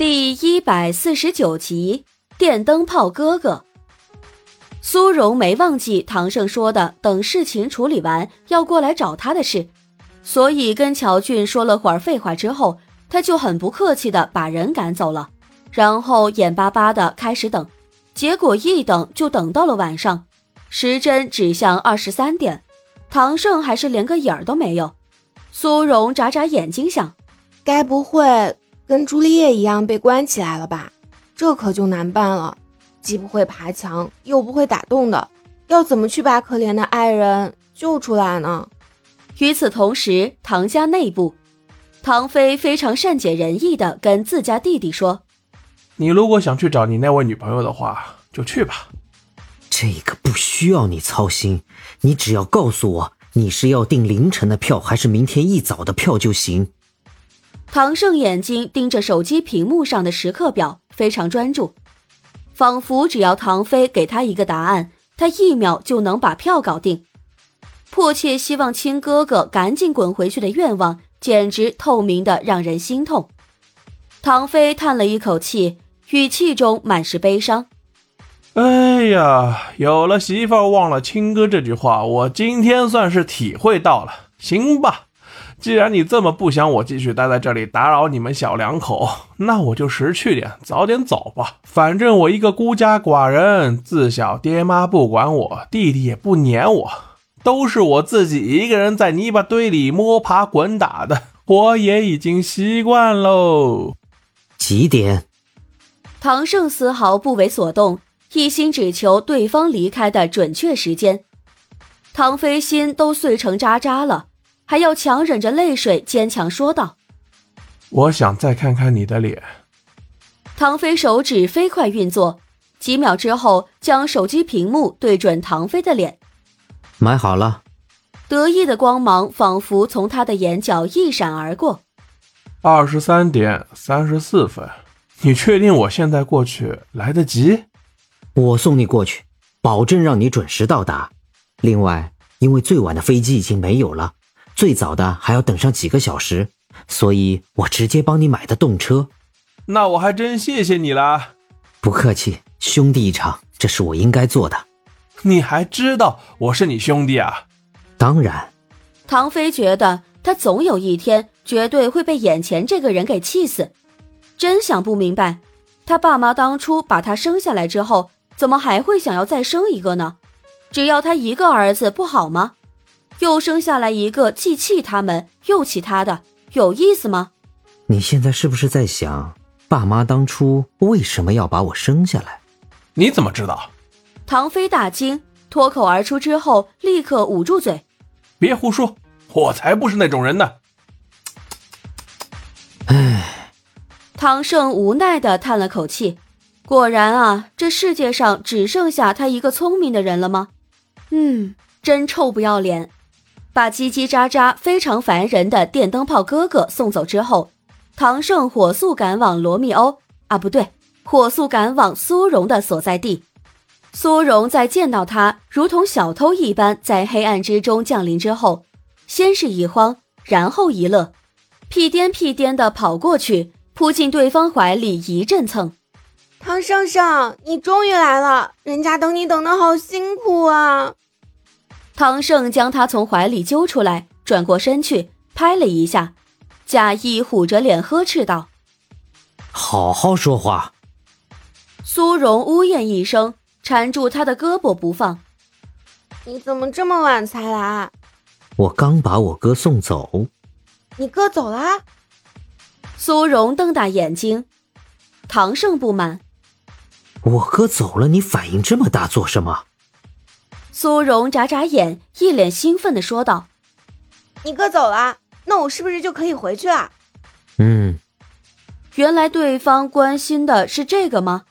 第一百四十九集，电灯泡哥哥。苏荣没忘记唐胜说的，等事情处理完要过来找他的事，所以跟乔俊说了会儿废话之后，他就很不客气的把人赶走了，然后眼巴巴的开始等，结果一等就等到了晚上，时针指向二十三点，唐胜还是连个影儿都没有。苏荣眨眨眼睛想，该不会……跟朱丽叶一样被关起来了吧？这可就难办了，既不会爬墙，又不会打洞的，要怎么去把可怜的爱人救出来呢？与此同时，唐家内部，唐飞非常善解人意的跟自家弟弟说：“你如果想去找你那位女朋友的话，就去吧。这个不需要你操心，你只要告诉我你是要订凌晨的票还是明天一早的票就行。”唐胜眼睛盯着手机屏幕上的时刻表，非常专注，仿佛只要唐飞给他一个答案，他一秒就能把票搞定。迫切希望亲哥哥赶紧滚回去的愿望，简直透明的让人心痛。唐飞叹了一口气，语气中满是悲伤：“哎呀，有了媳妇忘了亲哥这句话，我今天算是体会到了。行吧。”既然你这么不想我继续待在这里打扰你们小两口，那我就识趣点，早点走吧。反正我一个孤家寡人，自小爹妈不管我，弟弟也不撵我，都是我自己一个人在泥巴堆里摸爬滚打的，我也已经习惯喽。几点？唐胜丝毫不为所动，一心只求对方离开的准确时间。唐飞心都碎成渣渣了。还要强忍着泪水，坚强说道：“我想再看看你的脸。”唐飞手指飞快运作，几秒之后，将手机屏幕对准唐飞的脸。买好了。得意的光芒仿佛从他的眼角一闪而过。二十三点三十四分，你确定我现在过去来得及？我送你过去，保证让你准时到达。另外，因为最晚的飞机已经没有了。最早的还要等上几个小时，所以我直接帮你买的动车。那我还真谢谢你了。不客气，兄弟一场，这是我应该做的。你还知道我是你兄弟啊？当然。唐飞觉得他总有一天绝对会被眼前这个人给气死。真想不明白，他爸妈当初把他生下来之后，怎么还会想要再生一个呢？只要他一个儿子不好吗？又生下来一个，既气他们又气他的，有意思吗？你现在是不是在想，爸妈当初为什么要把我生下来？你怎么知道？唐飞大惊，脱口而出之后，立刻捂住嘴。别胡说，我才不是那种人呢。唉，唐胜无奈的叹了口气。果然啊，这世界上只剩下他一个聪明的人了吗？嗯，真臭不要脸。把叽叽喳喳、非常烦人的电灯泡哥哥送走之后，唐胜火速赶往罗密欧啊，不对，火速赶往苏荣的所在地。苏荣在见到他如同小偷一般在黑暗之中降临之后，先是一慌，然后一乐，屁颠屁颠的跑过去，扑进对方怀里一阵蹭。唐胜胜，你终于来了，人家等你等的好辛苦啊。唐胜将他从怀里揪出来，转过身去拍了一下，假意虎着脸呵斥道：“好好说话。”苏荣呜咽一声，缠住他的胳膊不放：“你怎么这么晚才来？”“我刚把我哥送走。”“你哥走了？”苏荣瞪大眼睛。唐胜不满：“我哥走了，你反应这么大做什么？”苏荣眨眨眼，一脸兴奋的说道：“你哥走了，那我是不是就可以回去了？”嗯，原来对方关心的是这个吗？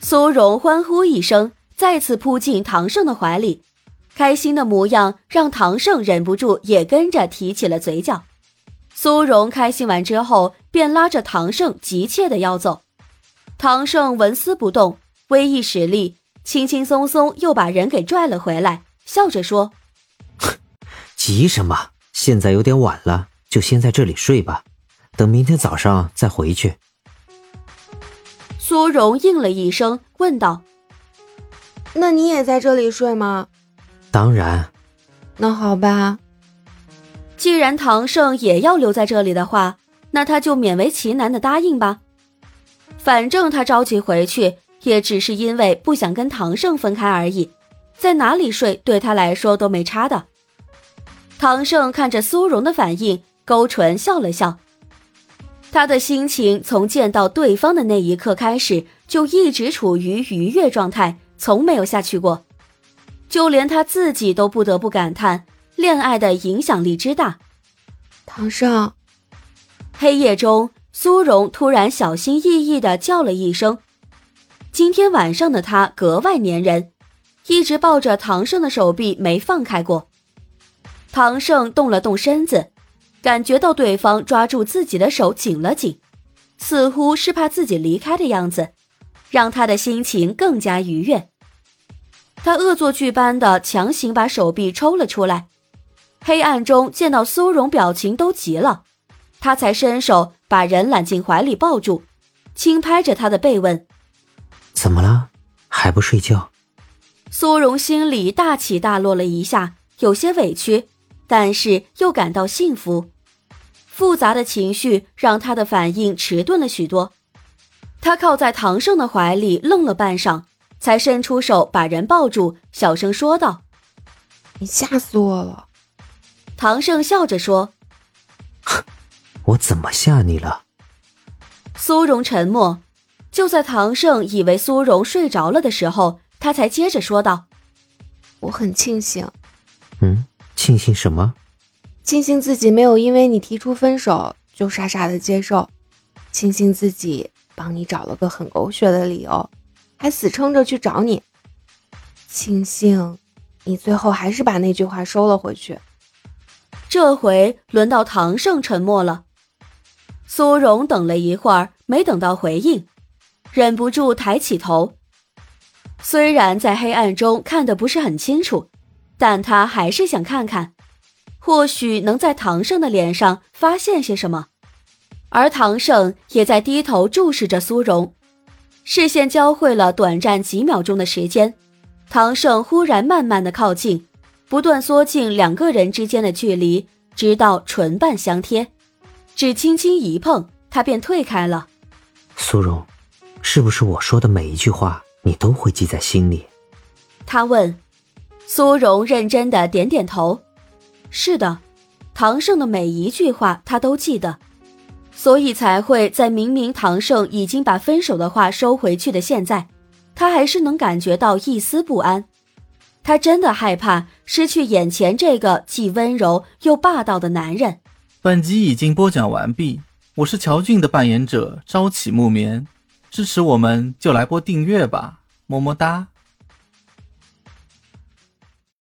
苏荣欢呼一声，再次扑进唐胜的怀里，开心的模样让唐胜忍不住也跟着提起了嘴角。苏荣开心完之后，便拉着唐胜急切的要走，唐胜纹丝不动，微一使力。轻轻松松又把人给拽了回来，笑着说：“ 急什么？现在有点晚了，就先在这里睡吧，等明天早上再回去。”苏荣应了一声，问道：“那你也在这里睡吗？”“当然。”“那好吧。”既然唐胜也要留在这里的话，那他就勉为其难的答应吧。反正他着急回去，也只是因为不想跟唐胜分开而已，在哪里睡对他来说都没差的。唐胜看着苏荣的反应，勾唇笑了笑。他的心情从见到对方的那一刻开始，就一直处于愉悦状态，从没有下去过。就连他自己都不得不感叹。恋爱的影响力之大，唐胜。黑夜中，苏荣突然小心翼翼地叫了一声。今天晚上的他格外粘人，一直抱着唐胜的手臂没放开过。唐胜动了动身子，感觉到对方抓住自己的手紧了紧，似乎是怕自己离开的样子，让他的心情更加愉悦。他恶作剧般的强行把手臂抽了出来。黑暗中见到苏荣表情都急了，他才伸手把人揽进怀里抱住，轻拍着他的背问：“怎么了？还不睡觉？”苏荣心里大起大落了一下，有些委屈，但是又感到幸福，复杂的情绪让他的反应迟钝了许多。他靠在唐胜的怀里愣了半晌，才伸出手把人抱住，小声说道：“你吓死我了。”唐胜笑着说：“我怎么吓你了？”苏荣沉默。就在唐胜以为苏荣睡着了的时候，他才接着说道：“我很庆幸。”“嗯，庆幸什么？”“庆幸自己没有因为你提出分手就傻傻的接受，庆幸自己帮你找了个很狗血的理由，还死撑着去找你，庆幸你最后还是把那句话收了回去。”这回轮到唐胜沉默了，苏荣等了一会儿，没等到回应，忍不住抬起头。虽然在黑暗中看得不是很清楚，但他还是想看看，或许能在唐胜的脸上发现些什么。而唐胜也在低头注视着苏荣，视线交汇了短暂几秒钟的时间，唐胜忽然慢慢的靠近。不断缩近两个人之间的距离，直到唇瓣相贴，只轻轻一碰，他便退开了。苏荣，是不是我说的每一句话你都会记在心里？他问。苏荣认真的点点头。是的，唐胜的每一句话他都记得，所以才会在明明唐胜已经把分手的话收回去的现在，他还是能感觉到一丝不安。他真的害怕失去眼前这个既温柔又霸道的男人。本集已经播讲完毕，我是乔俊的扮演者朝起木棉，支持我们就来波订阅吧，么么哒。